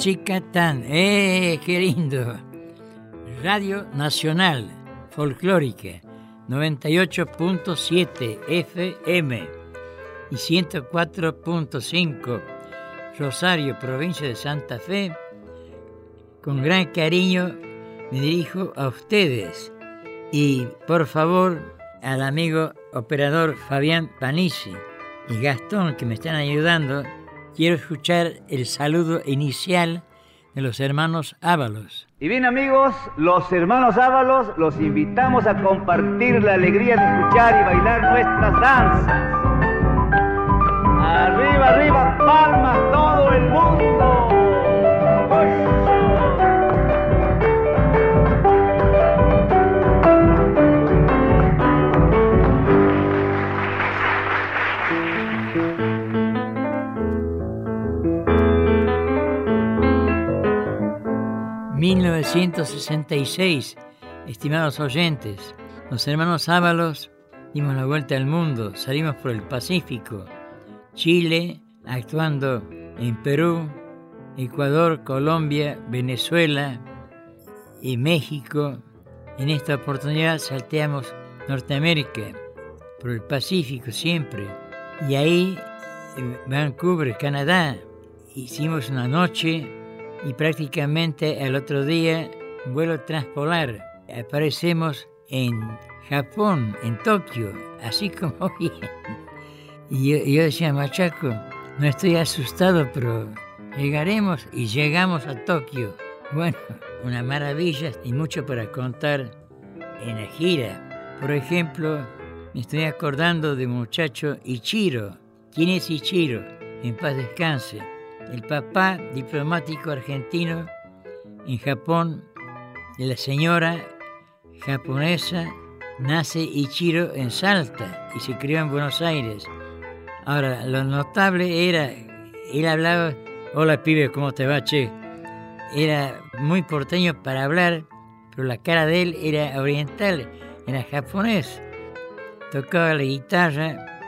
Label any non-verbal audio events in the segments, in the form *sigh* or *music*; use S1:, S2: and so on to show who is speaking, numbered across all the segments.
S1: Chica Tan. ¡Eh, qué lindo! Radio Nacional Folclórica 98.7 FM y 104.5 Rosario, provincia de Santa Fe. Con gran cariño me dirijo a ustedes y por favor al amigo operador Fabián Panisi y Gastón que me están ayudando quiero escuchar el saludo inicial de los hermanos Ábalos.
S2: Y bien amigos, los hermanos Ábalos los invitamos a compartir la alegría de escuchar y bailar nuestras danzas. Arriba, arriba, palmas todo el mundo.
S1: 1966, estimados oyentes, los hermanos Ábalos dimos la vuelta al mundo, salimos por el Pacífico, Chile, actuando en Perú, Ecuador, Colombia, Venezuela y México. En esta oportunidad salteamos Norteamérica, por el Pacífico siempre. Y ahí, en Vancouver, Canadá, hicimos una noche y prácticamente el otro día vuelo transpolar. Aparecemos en Japón, en Tokio, así como *laughs* bien. Y yo, decía, Machaco, no estoy asustado, pero llegaremos y llegamos a Tokio. Bueno, una maravilla y mucho para contar en la gira. Por ejemplo, me estoy acordando de muchacho Ichiro. ¿Quién es Ichiro? En paz descanse el papá diplomático argentino en Japón, la señora japonesa nace Ichiro en Salta y se crió en Buenos Aires. Ahora, lo notable era, él hablaba, hola pibe, ¿cómo te va, che? Era muy porteño para hablar, pero la cara de él era oriental, era japonés. Tocaba la guitarra,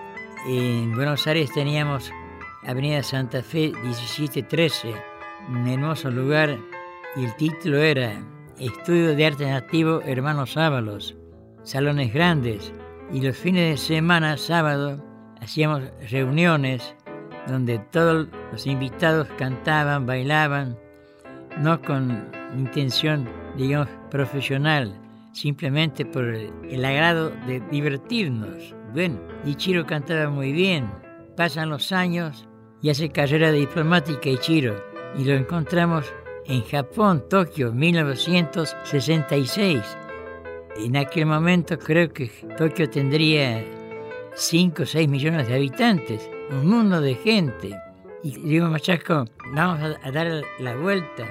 S1: en Buenos Aires teníamos Avenida Santa Fe 1713, un hermoso lugar, y el título era Estudio de Arte Nativo Hermanos Ábalos, salones grandes, y los fines de semana, sábado, hacíamos reuniones donde todos los invitados cantaban, bailaban, no con intención, digamos, profesional, simplemente por el, agrado de divertirnos. Bueno, Ichiro cantaba muy bien. Pasan los años y hace carrera de diplomática y chiro, y lo encontramos en Japón, Tokio, 1966. En aquel momento creo que Tokio tendría 5 o 6 millones de habitantes, un mundo de gente. Y digo, Machaco, vamos a, dar la vuelta.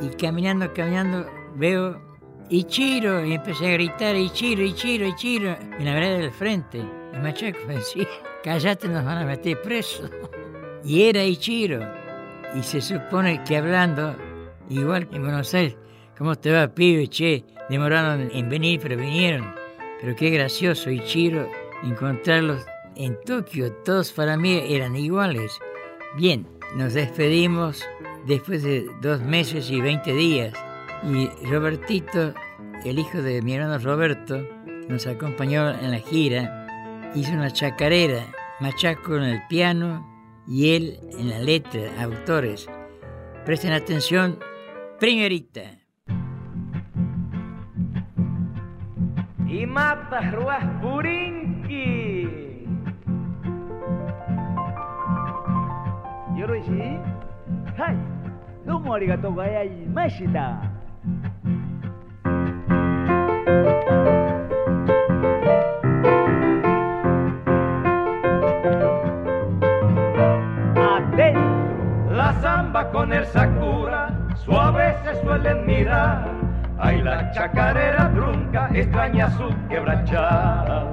S1: Y caminando, caminando, veo Ichiro, y empecé a gritar Ichiro, Ichiro, Ichiro, en la vereda del frente. Y Machaco me decía, cállate, nos van a meter presos y era Ichiro. Y se supone que hablando, igual que en Buenos Aires, ¿cómo te va, pibe? Che, demoraron en venir, pero vinieron. Pero qué gracioso, Ichiro, encontrarlos en Tokio. Todos para mí eran iguales. Bien, nos despedimos después de dos meses y veinte días. Y Robertito, el hijo de mi hermano Roberto, nos acompañó en la gira. Hizo una chacarera, machaco en el piano y él en la letra, autores. Presten atención, primerita.
S2: Y mata ruas purinki. Yo lo hice. Hai, domo arigato gozaimashita. con el sakura, suave se suelen mirar. Ay, la chacarera trunca extraña su quebrachada.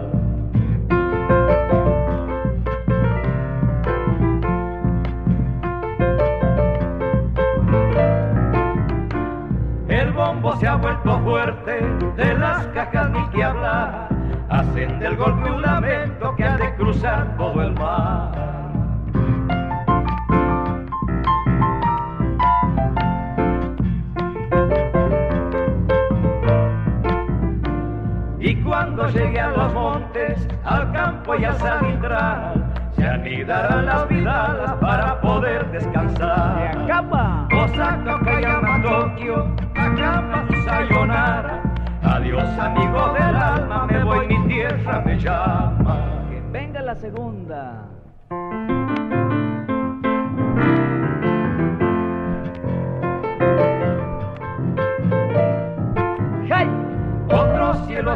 S3: El bombo se ha vuelto fuerte, de las cajas ni que hablar. Hacen del golpe un lamento que ha de cruzar todo el mar. Cuando llegue a los montes, al campo y a San se anidarán las vidalas para poder descansar.
S4: ¡Se acaba!
S3: Osaka, Kayama, Tokio, Akama, Sayonara. Adiós, amigo del alma, me voy, mi tierra me llama.
S4: Que venga la segunda.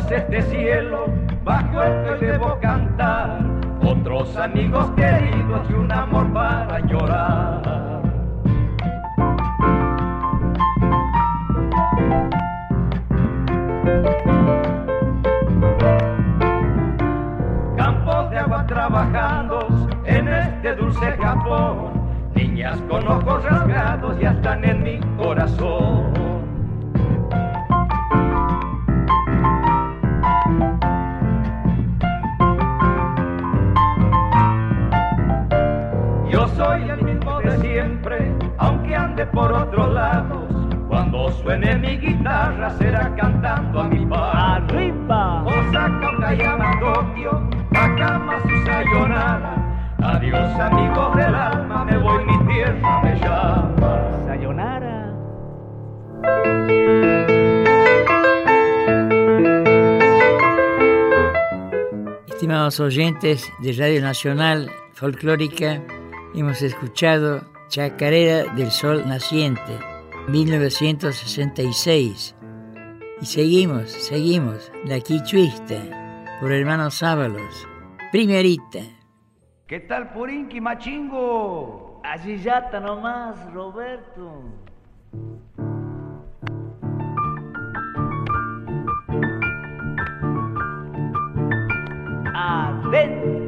S3: Este cielo, bajo el que debo cantar. Otros amigos queridos y un amor para llorar. Campos de agua trabajando en este dulce Japón. Niñas con ojos rasgados ya están en mi corazón. Por otros lados. Cuando suene mi guitarra será cantando a mi par.
S4: ¡Arriba!
S3: Osaka, Okayama, Tokio, Akama, su sayonara. Adiós amigos del alma, me voy, mi tierra me llama.
S4: Sayonara.
S1: Estimados oyentes de Radio Nacional Folclórica, hemos escuchado Chacarera del Sol Naciente, 1966. Y seguimos, seguimos, La Quichuista, por hermanos Ábalos, primerita.
S5: ¿Qué tal Purinqui Machingo?
S4: Allí ya está nomás, Roberto. Adentro.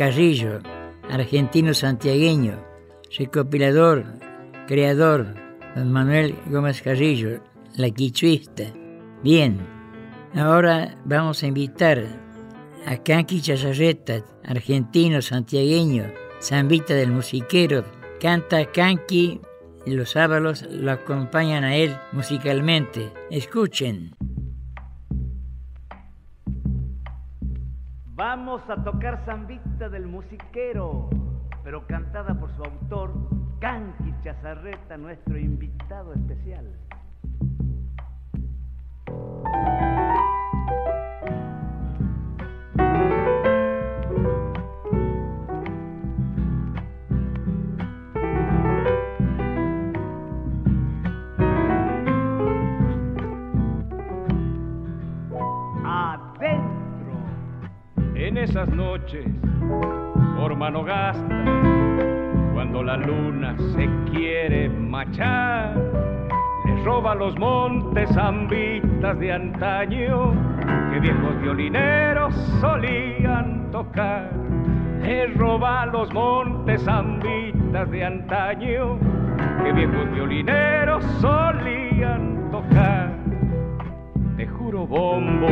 S1: Carrillo, argentino santiagueño, recopilador, creador, don Manuel Gómez Carrillo, la quichuista. Bien, ahora vamos a invitar a Kanki Chazarreta, argentino santiagueño, zambita del musiquero, canta Kanki y los ábalos lo acompañan a él musicalmente. Escuchen.
S4: Vamos a tocar zambita del musiquero. pero cantada por su autor, Canqui Chazarreta, nuestro invitado especial.
S2: Noches, por mano gasta, cuando la luna se quiere machar, le roba los montes zambitas de antaño que viejos violineros solían tocar. Le roba los montes zambitas de antaño que viejos violineros solían tocar. Te juro, bombo,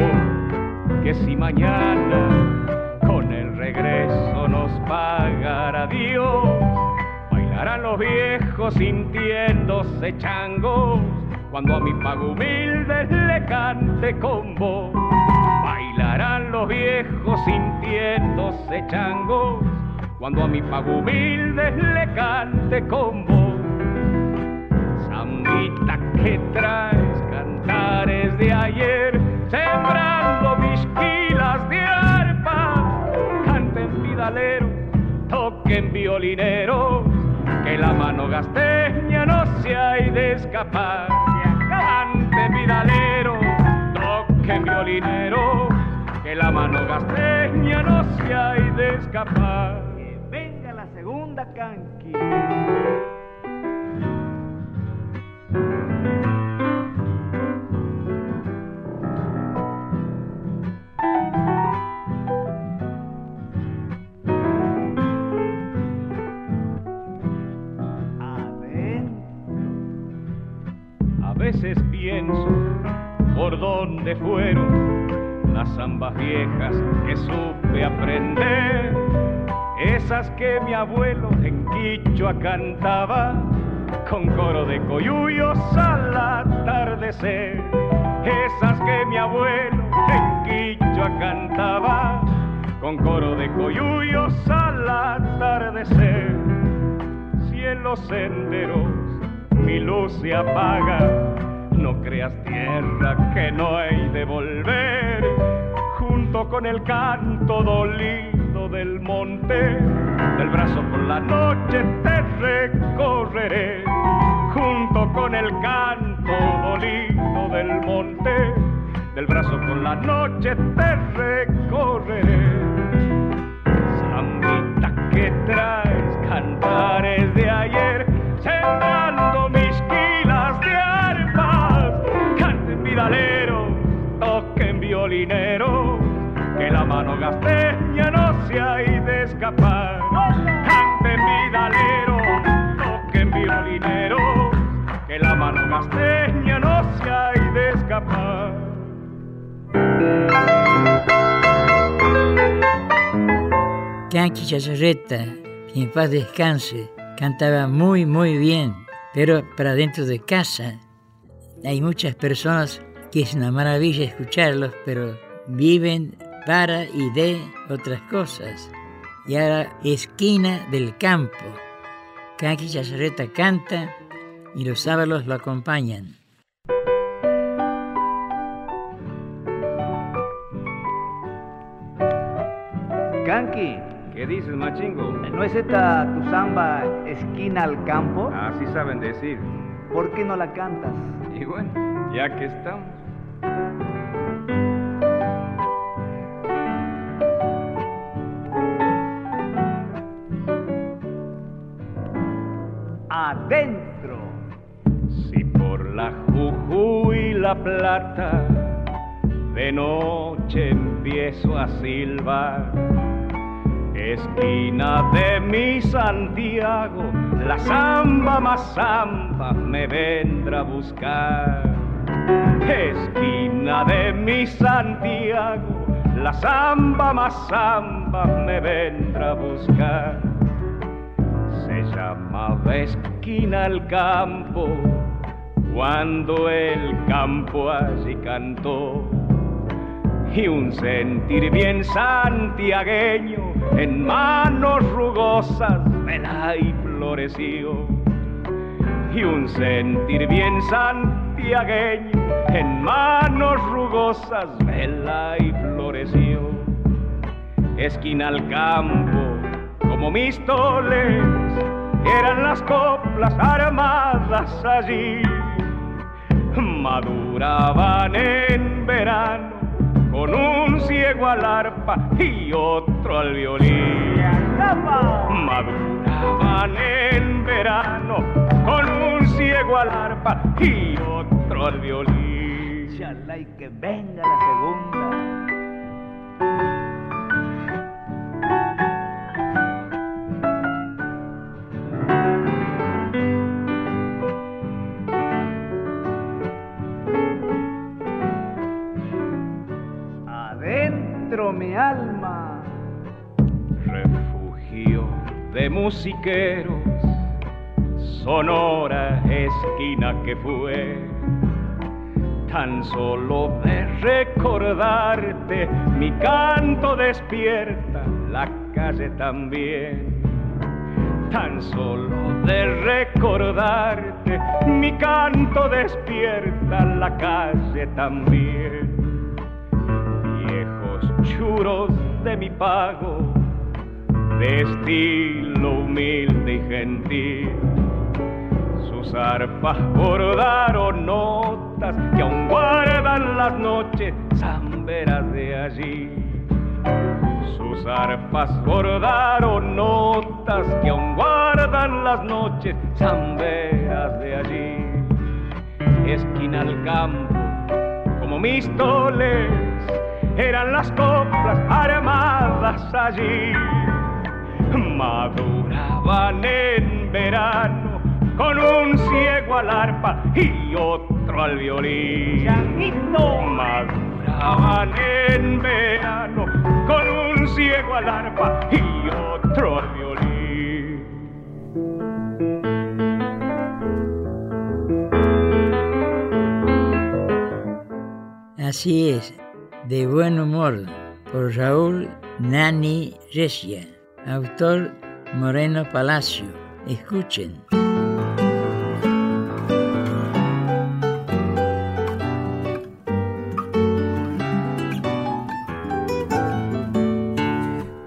S2: que si mañana pagará Dios, bailarán los viejos sintiéndose changos cuando a mi pago humilde le cante con voz. Bailarán los viejos sintiéndose changos cuando a mi pago humilde le cante. Zambita que traes cantares de ayer, sembrando la mano gasteña no se hay de escapar. Canten vidaleros, toquen violineros, que la mano gasteña no se hay de escapar.
S4: Que venga la segunda Canqui.
S2: Viejas que supe aprender, esas que mi abuelo en Quichua cantaba con coro de coyuyos al atardecer, esas que mi abuelo en Quichua cantaba con coro de coyuyos al atardecer. Si en los senderos mi luz se apaga, no creas tierra que no hay de volver, junto con el canto dolido del monte, del brazo por la noche te recorreré, junto con el canto dolido del monte, del brazo por la noche te recorreré. Zambita que traes cantares de ayer, sembrando mis quilas de arpas. Canten vidaleros, toquen violineros, que la mano gasteña no se hay de escapar. Canten vidaleros, toquen violineros, que la mano gasteña no se hay de escapar.
S1: Canqui Chazarreta, que en paz descanse, cantaba muy muy bien, pero para dentro de casa hay muchas personas que es una maravilla escucharlos, pero viven para y de otras cosas. Y ahora, esquina del campo. Canqui Chazarreta canta y los sábados lo acompañan.
S4: Canqui,
S2: ¿Qué dices, machingo?
S4: ¿no es esta tu samba esquina al campo?
S2: Así saben decir.
S4: ¿Por qué no la cantas?
S2: Y bueno, ya que estamos.
S4: Adentro.
S2: Si por la Jujuy y la Plata de noche empiezo a silbar, esquina de mi Santiago, la samba más samba me vendrá a buscar. Esquina de mi Santiago, la samba más samba me vendrá a buscar. Llamaba esquina al campo cuando el campo allí cantó y un sentir bien santiagueño en manos rugosas vela y floreció. Y un sentir bien santiagueño en manos rugosas vela y floreció. Esquina al campo, como mis toles, eran las coplas armadas allí. Maduraban en verano con un ciego al arpa y otro al violín. Maduraban en verano con un ciego al arpa y otro al violín.
S4: Chalay, que venga la segunda. Mi alma.
S2: refugio de musiqueros, sonora esquina que fue. Tan solo de recordarte mi canto despierta la calle también. Tan solo de recordarte mi canto despierta la calle también viejos churos de mi pago, de estilo humilde y gentil. Sus arpas bordaron notas que aún guardan las noches zamberas de allí. Sus arpas bordaron notas que aún guardan las noches zamberas de allí. Esquina al campo como mis toles eran las coplas armadas allí. Maduraban en verano con un ciego al arpa y otro al violín. Maduraban en verano con un ciego al arpa y otro al violín.
S1: Así es, de buen humor, por Raúl Nani Recia, autor Moreno Palacio. Escuchen.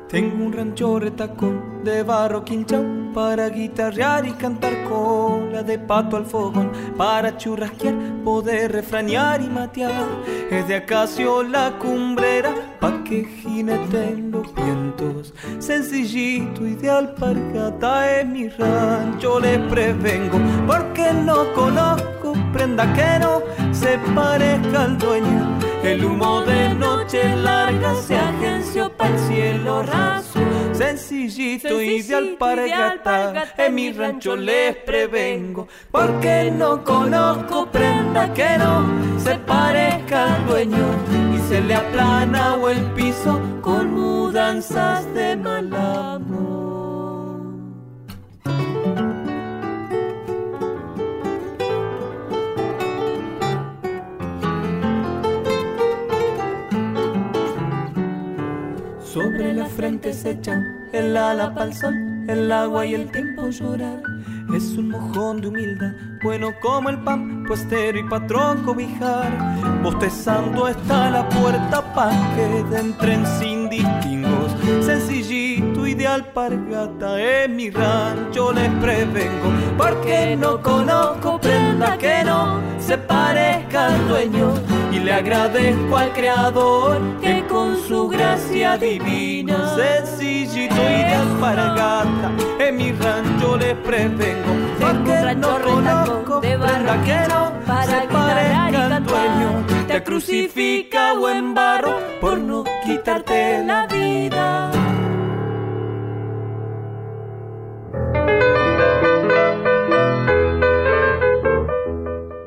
S6: Tengo un rancho retacón de barro quinchao para guitarrear y cantar cola de pato al fogón, para churrasquear, poder refranear y matear. Es de acacio la cumbrera pa' que jineten los vientos. Sencillito y de alpargata es mi rancho, les prevengo, porque no conozco prenda que no se parezca al dueño. El humo de noche larga se agenció para el cielo raso. Sencillito y de alpargata, en mi rancho les prevengo, porque no conozco prenda que no se parezca al dueño y se le aplana o el piso con mudanzas de mal amor. Frente echan el ala pa'l sol, el agua y el tiempo llorar. Es un mojón de humildad, bueno como el pan, puestero y patrón cobijar. Bostezando está la puerta pa' que entren sin distingos. Sencillito y de alpargata es mi rancho, les prevengo. Porque no conozco prenda que no se parezca al dueño. Y le agradezco al creador que con su gracia divina, sencillito y de alpargata, en mi rancho les prevengo. Porque no conozco
S7: de barro
S6: prenda que no
S7: para
S6: se parezca al dueño. Te crucifica o embarro por no quitarte la vida.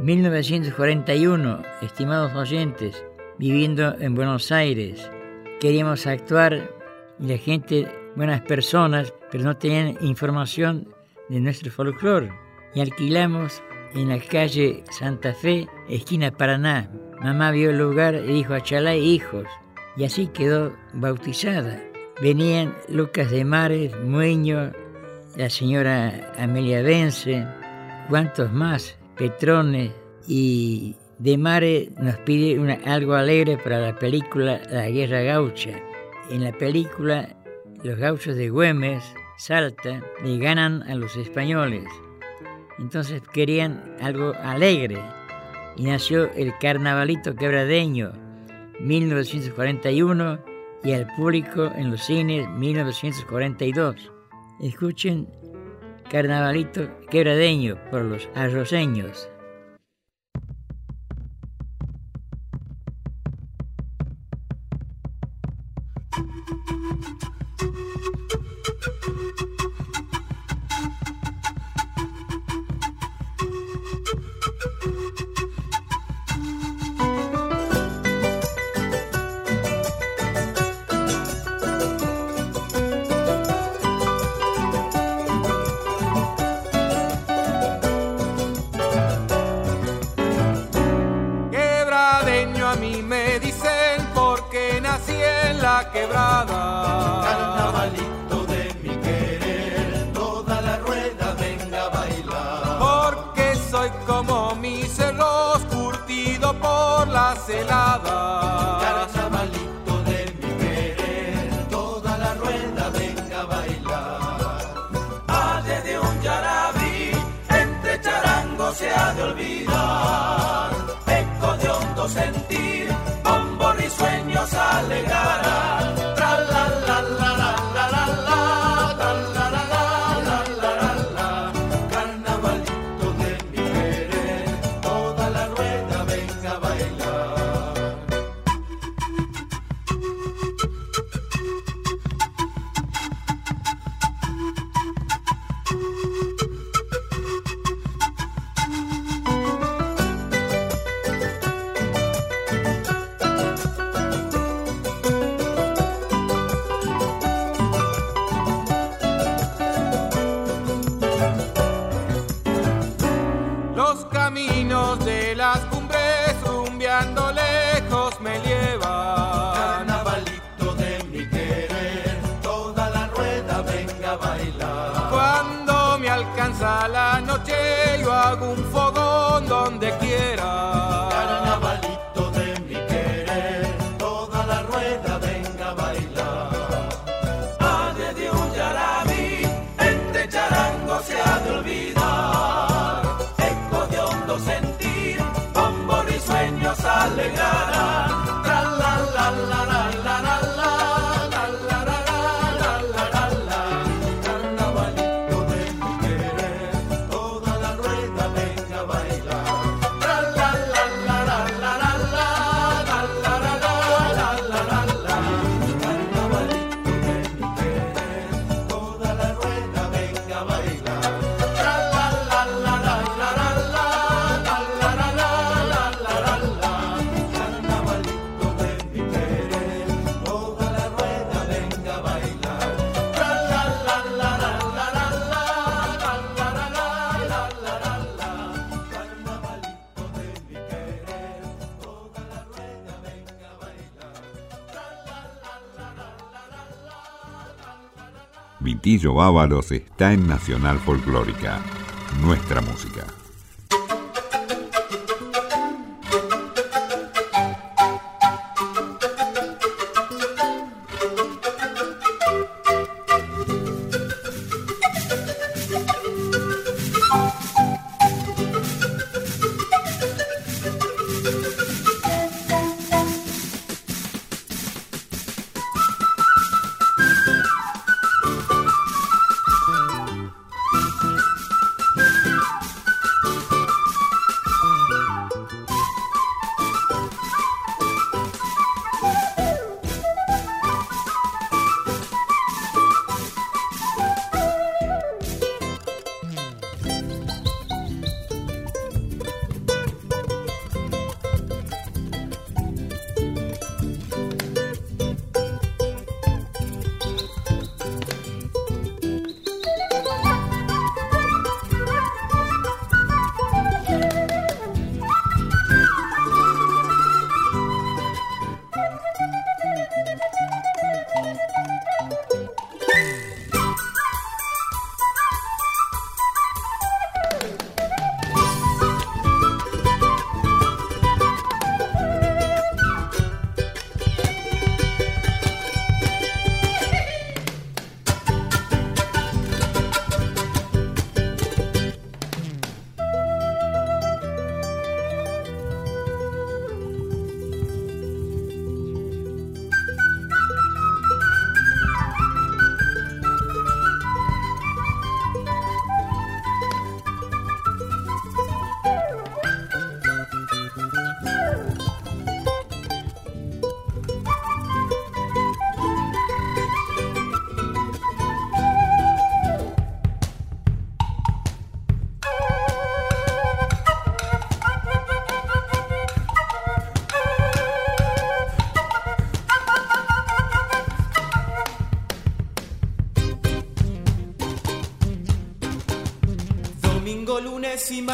S1: 1941, estimados oyentes, viviendo en Buenos Aires, queríamos actuar y la gente, buenas personas, pero no tenían información de nuestro folclore. Y alquilamos en la calle Santa Fe, esquina Paraná. Mamá vio el lugar y dijo a Chalay hijos. Y así quedó bautizada. venían Lucas de Mares, Mueño, la señora Amelia Vence, cuantos más, Petrone y de Mare nos pide algo alegre para la película La Guerra Gaucha. En la película, los gauchos de Güemes, Salta, le ganan a los españoles. Entonces querían algo alegre y nació el Carnavalito Quebradeño, 1941, y al público en los cines, 1942. Escuchen Carnavalito Quebradeño por los arroceños. Alegrar.
S7: Vitillo Ábalos está en Nacional Folclórica, nuestra música.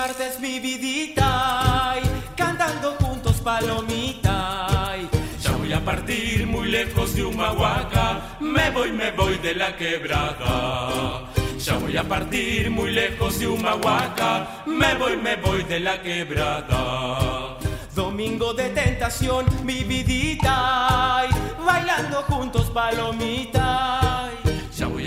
S8: Martes mi vidita, cantando juntos palomita.
S9: Ya voy a partir muy lejos de Humahuaca, me voy, me voy de la quebrada. Ya voy a partir muy lejos de Humahuaca, me voy, me voy de la quebrada.
S8: Domingo de tentación, mi vidita, bailando juntos palomita.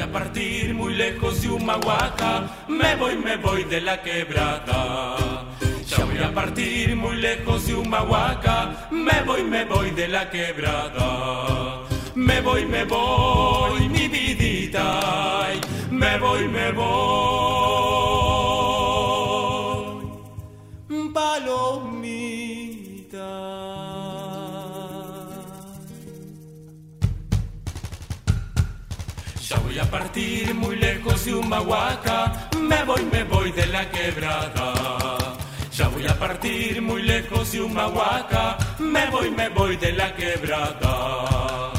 S9: A partir muy lejos de Humahuaca, me voy, me voy de la quebrada. Ya voy a partir muy lejos de Humahuaca, me voy, me voy de la quebrada. Me voy, me voy, mi vidita, me voy, me voy.
S8: Palomita.
S9: Partir muy lejos de Humahuaca, me voy, me voy de la quebrada. Ya voy a partir muy lejos de Humahuaca, me voy, me voy de la quebrada.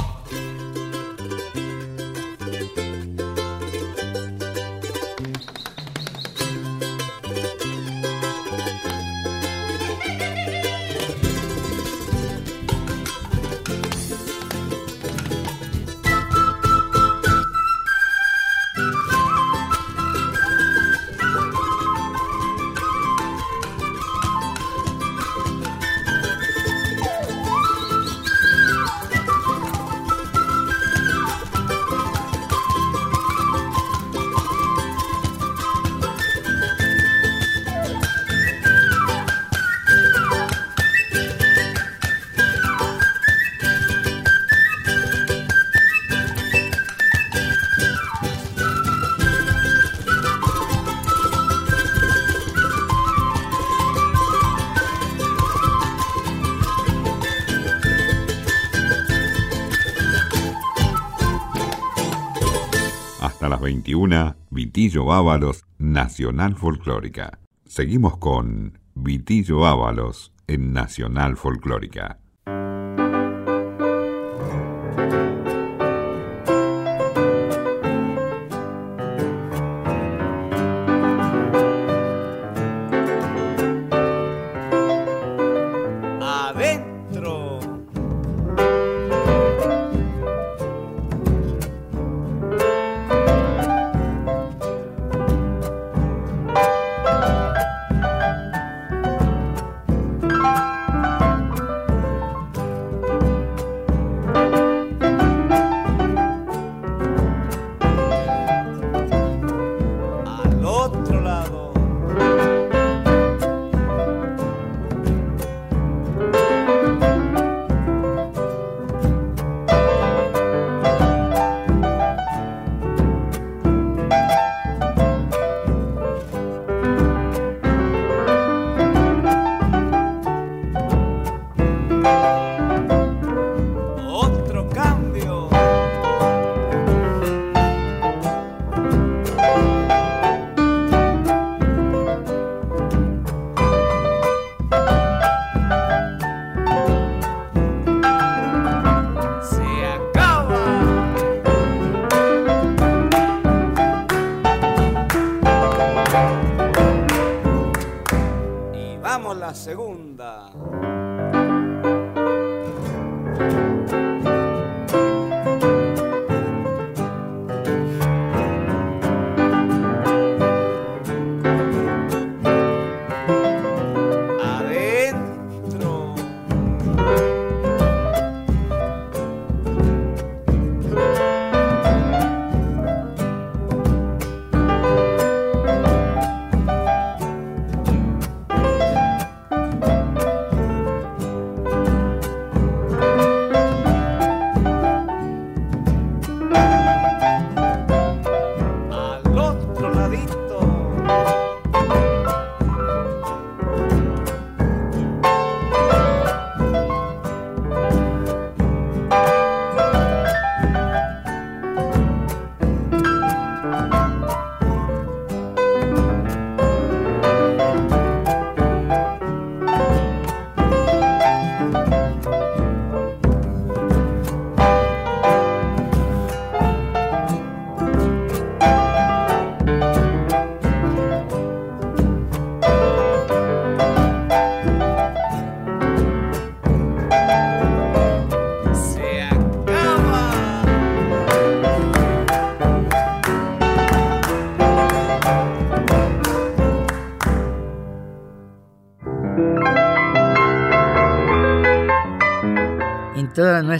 S7: Vitillo Ábalos, Nacional Folclórica. Seguimos con Vitillo Ábalos en Nacional Folclórica.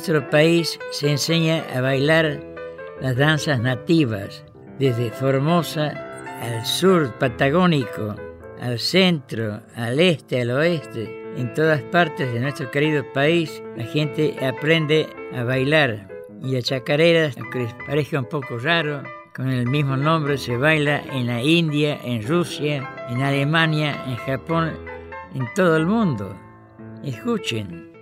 S10: Nuestro país se enseña a bailar las danzas nativas, desde Formosa al sur patagónico, al centro, al este, al oeste. En todas partes de nuestro querido país la gente aprende a bailar y la chacarera, aunque les parezca un poco raro, con el mismo nombre se baila en la India, en Rusia, en Alemania, en Japón, en todo el mundo. Escuchen.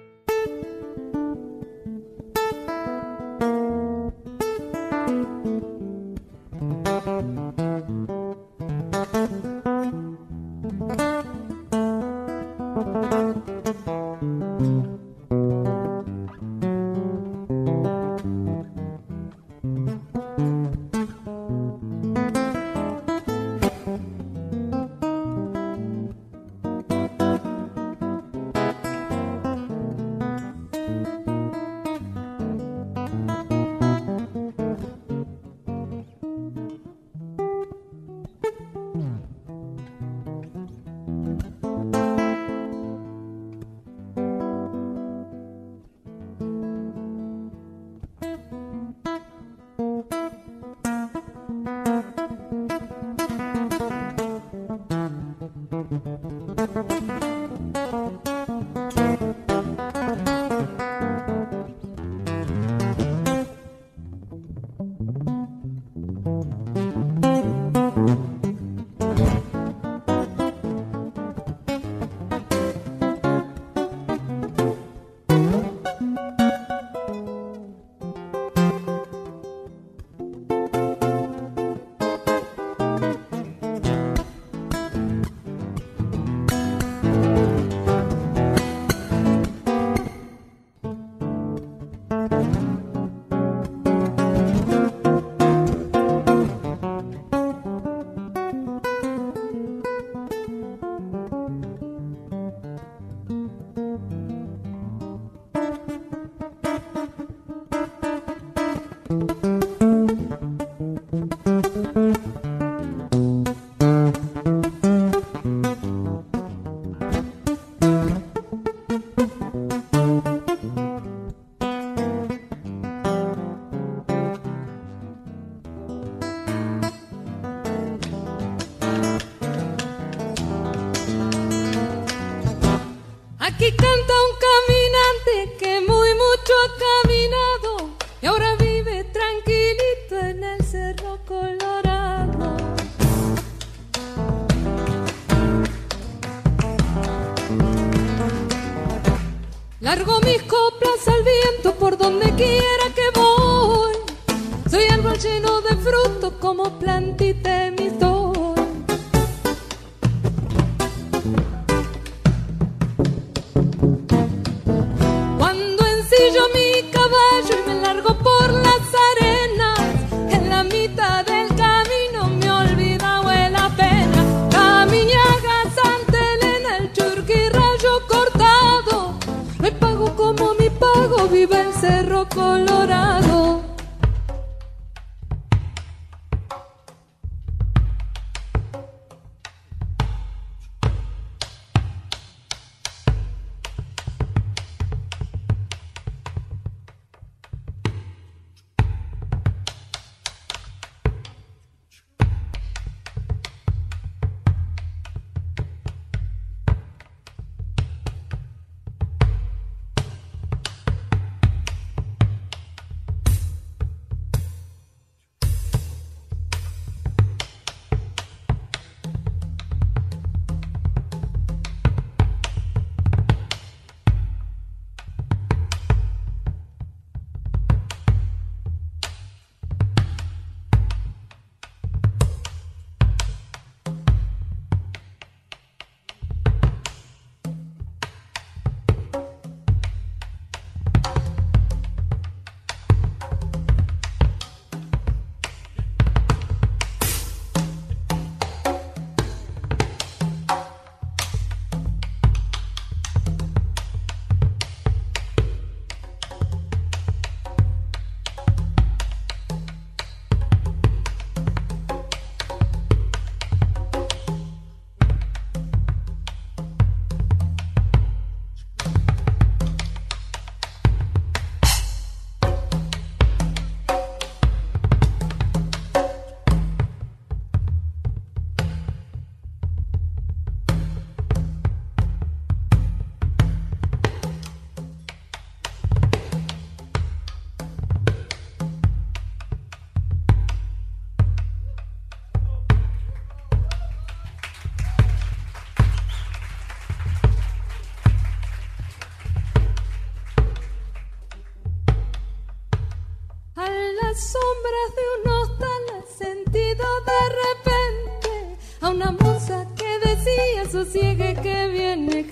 S10: sombras de un hostal sentido de repente a una musa que decía sosiegue que viene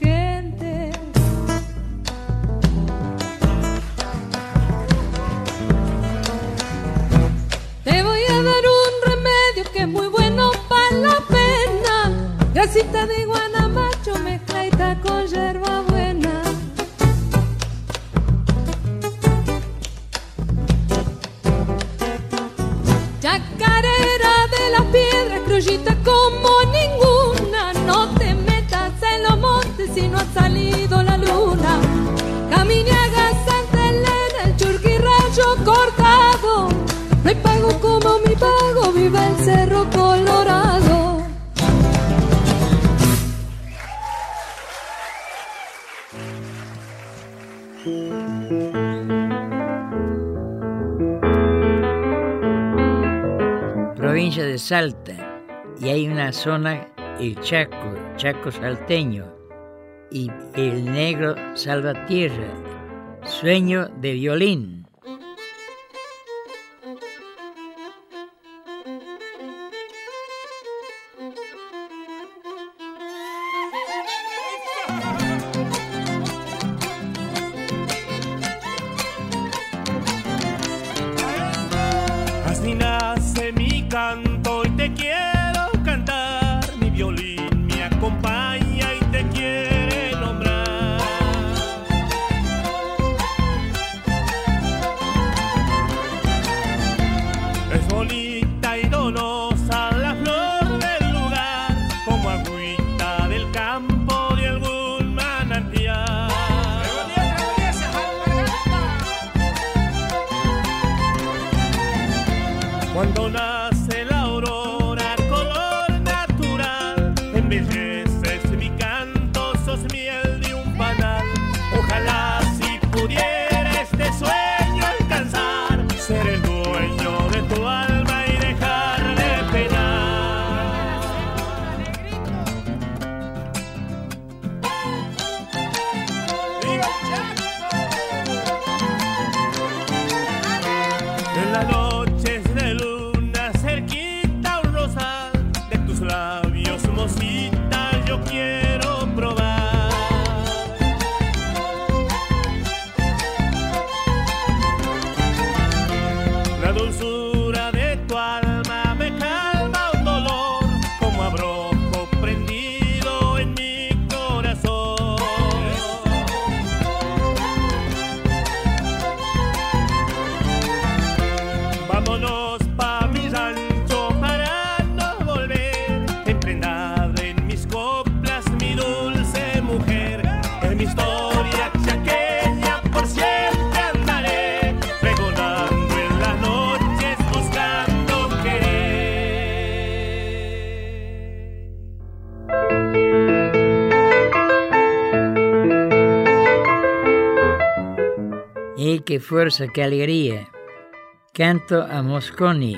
S10: el
S11: Chaco, Chaco salteño, y el negro Salvatierra, sueño de violín.
S12: Cuando
S11: nada fuerza, qué alegría. Canto a Mosconi,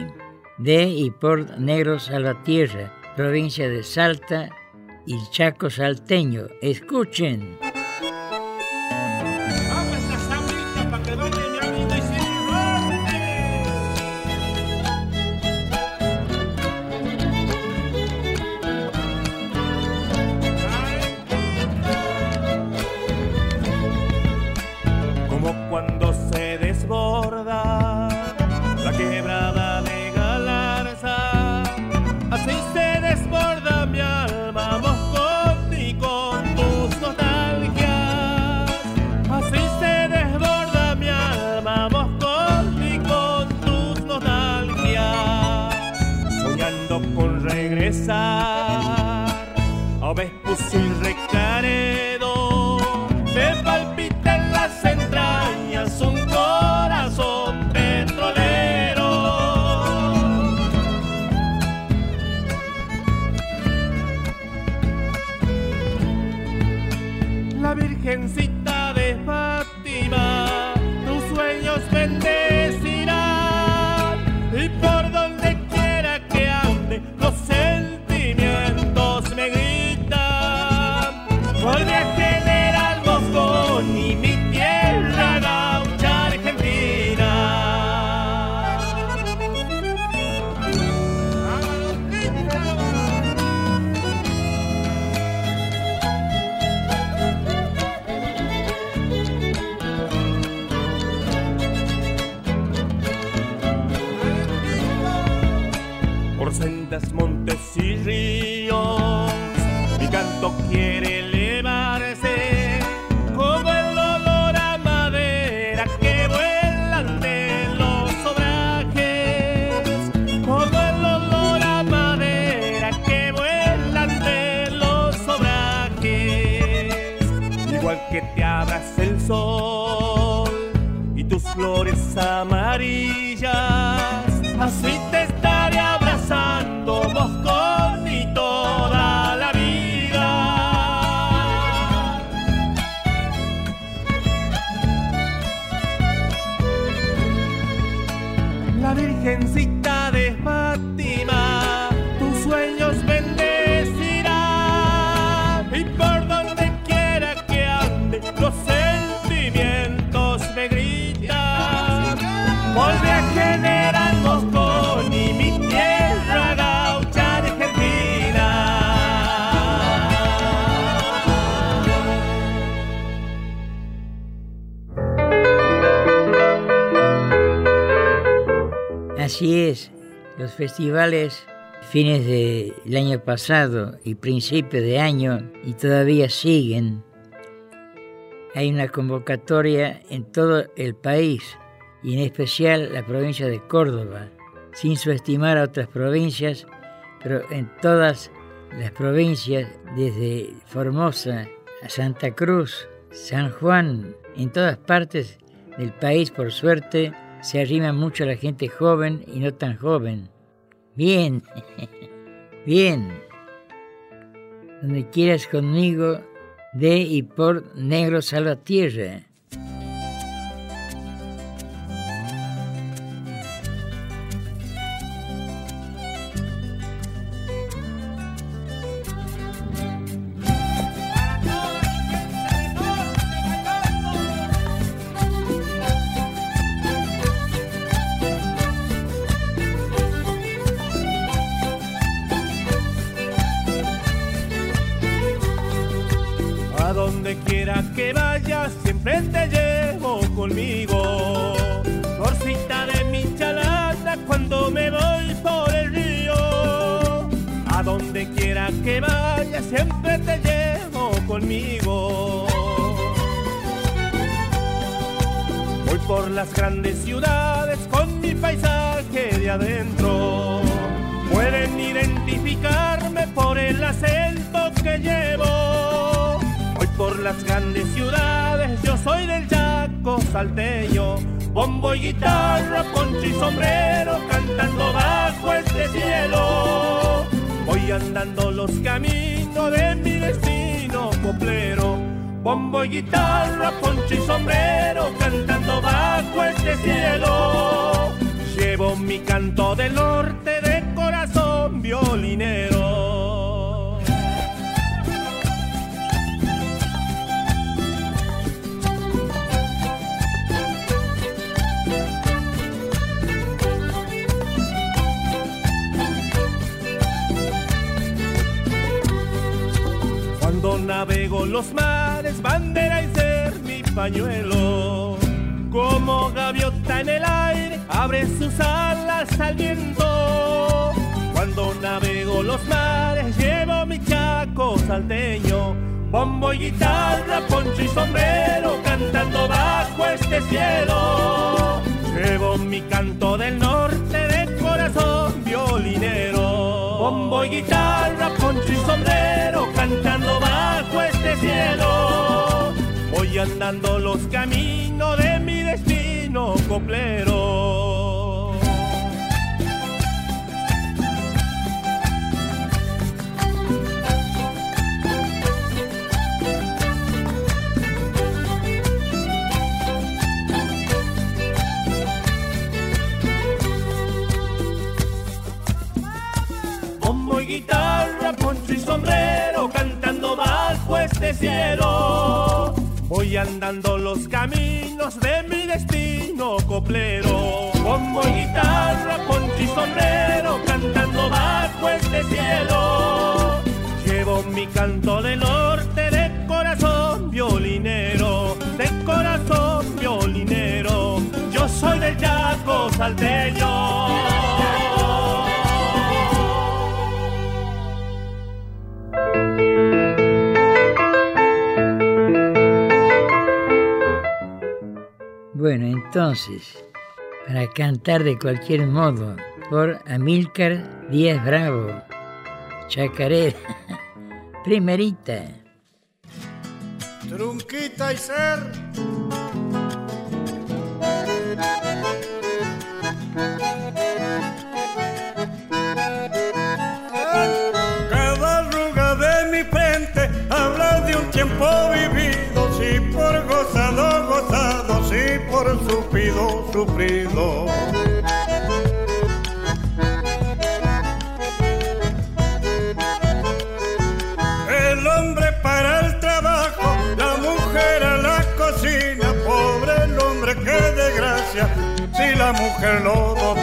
S11: de y por Negros a la Tierra, provincia de Salta y Chaco Salteño. Escuchen.
S12: Así
S1: es, los festivales fines del año pasado y principios de año y todavía siguen. Hay una convocatoria en todo el país y en especial la provincia de Córdoba, sin subestimar a otras provincias, pero en todas las provincias, desde Formosa a Santa Cruz, San Juan, en todas partes del país, por suerte, se arrima mucho la gente joven y no tan joven. Bien, *laughs* bien. Donde quieras conmigo, de y por Negro Salvatierra.
S11: Navego los mares, bandera y ser mi pañuelo. Como gaviota en el aire, abre sus alas al viento. Cuando navego los mares, llevo mi chaco salteño. Bombo y guitarra, poncho y sombrero, cantando bajo este cielo. Llevo mi canto del norte de corazón violinero. Bombo y guitarra, poncho y sombrero, cantando bajo este cielo. Voy andando los caminos de mi destino coplero. Guitarra, poncho y sombrero, bajo este cielo. Voy andando los caminos de mi destino coplero. Bombo y guitarra, poncho sombrero, cantando bajo este cielo. Llevo mi canto del norte de corazón violinero, de corazón violinero. Yo soy del Chaco salteño.
S1: Entonces, para cantar de cualquier modo, por Amílcar Díaz Bravo, Chacarera, *laughs* primerita.
S13: Trunquita y ser.
S14: Sufrido, sufrido. El hombre para el trabajo, la mujer a la cocina, pobre el hombre, qué desgracia, si la mujer lo domina.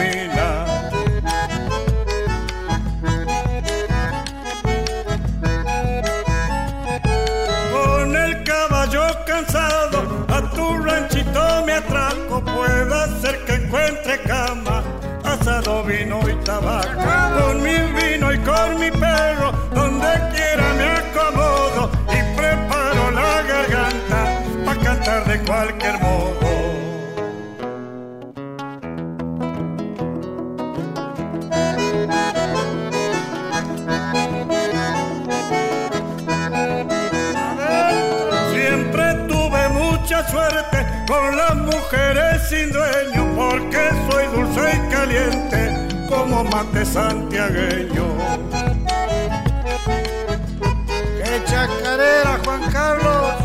S14: Con mi perro, donde quiera me acomodo y preparo la garganta para cantar de cualquier modo. Siempre tuve mucha suerte con las mujeres sin dueño, porque soy dulce y caliente como mate santiagueño.
S13: Juan Carlos!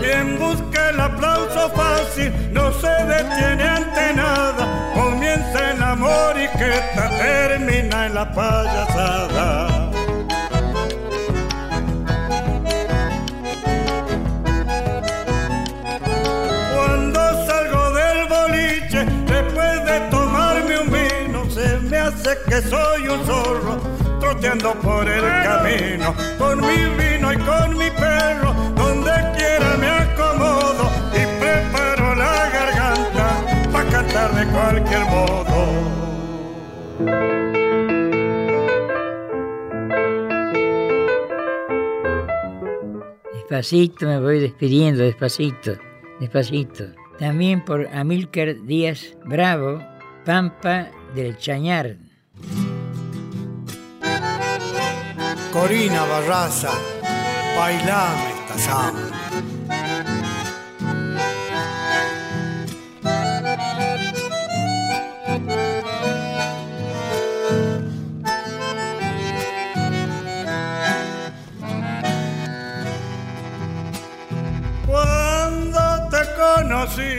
S14: Quien busca el aplauso fácil no se detiene ante nada. Comienza el amor y que termina en la payasada. Cuando salgo del boliche, después de tomarme un vino, se me hace que soy un zorro por el camino. Con mi vino y con mi perro, donde quiera me acomodo y preparo la garganta para cantar de cualquier modo.
S1: Despacito me voy despidiendo, despacito, despacito. También por Amílcar Díaz Bravo, Pampa del Chañar.
S13: Corina Barraza, bailame esta samba.
S14: Te conocí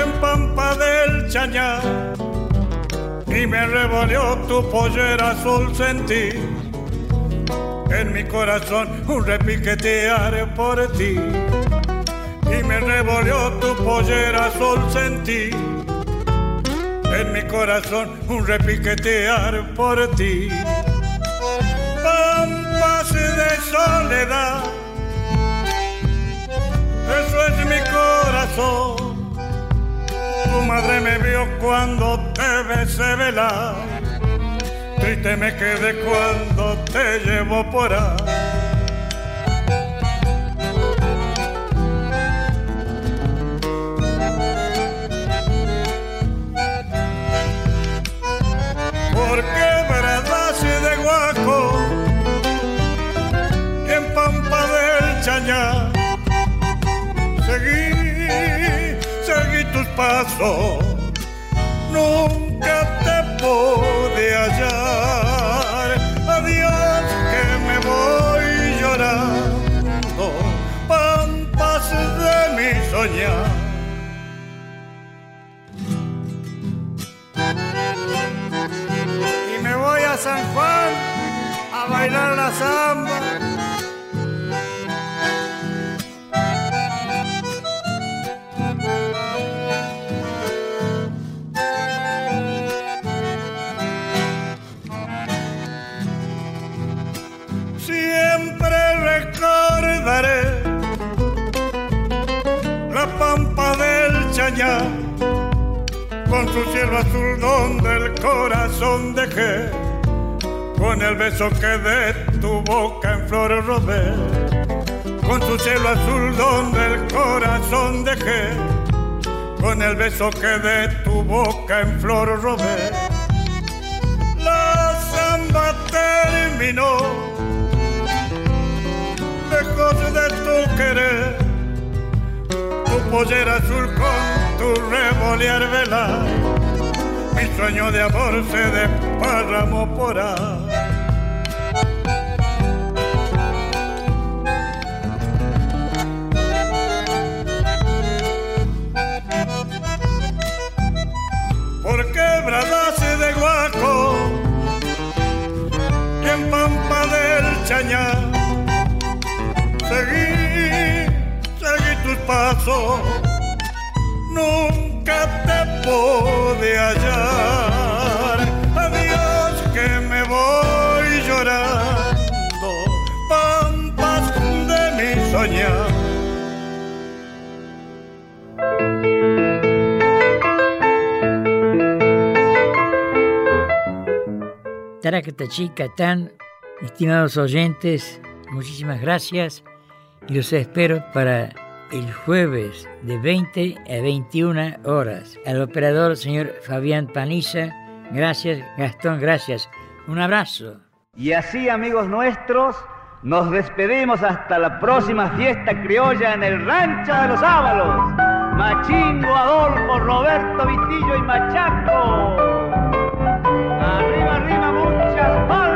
S14: en Pampa del Chañar y me revolvió tu pollera azul sentí en mi corazón un repiquetear por ti. Y me revolvió tu pollera azul sentí en mi corazón un repiquetear por ti. Pampas de soledad eso es mi corazón. Tu madre me vio cuando te besé velar. Triste me quedé cuando te llevo por ahí. Porque bradas de guaco y en pampa del chañar seguí, seguí tus pasos, pude hallar. Adiós que me voy llorando, pampas de mi soñar.
S13: Y me voy a San Juan a bailar la samba.
S14: Su cielo azul donde el corazón dejé, con el beso que de tu boca en flores robé, con su cielo azul donde el corazón dejé, con el beso que de tu boca en flor robé. La samba terminó, lejos de tu querer, tu pollera azul con tu revolear velar, mi sueño de amor se desparramó por ahí. quebradas de guaco y en pampa del chañar seguí, seguí tus pasos pude hallar. Adiós que me voy llorando. Pampas de mi soñar.
S1: Taracatachicatán, estimados oyentes, muchísimas gracias y los espero para el jueves de 20 a 21 horas. Al operador, señor Fabián Paniza, gracias, Gastón, gracias. Un abrazo.
S4: Y así, amigos nuestros, nos despedimos hasta la próxima fiesta criolla en el Rancho de los Ábalos. Machingo, Adolfo, Roberto, Vitillo y Machaco. Arriba, arriba, muchas palmas.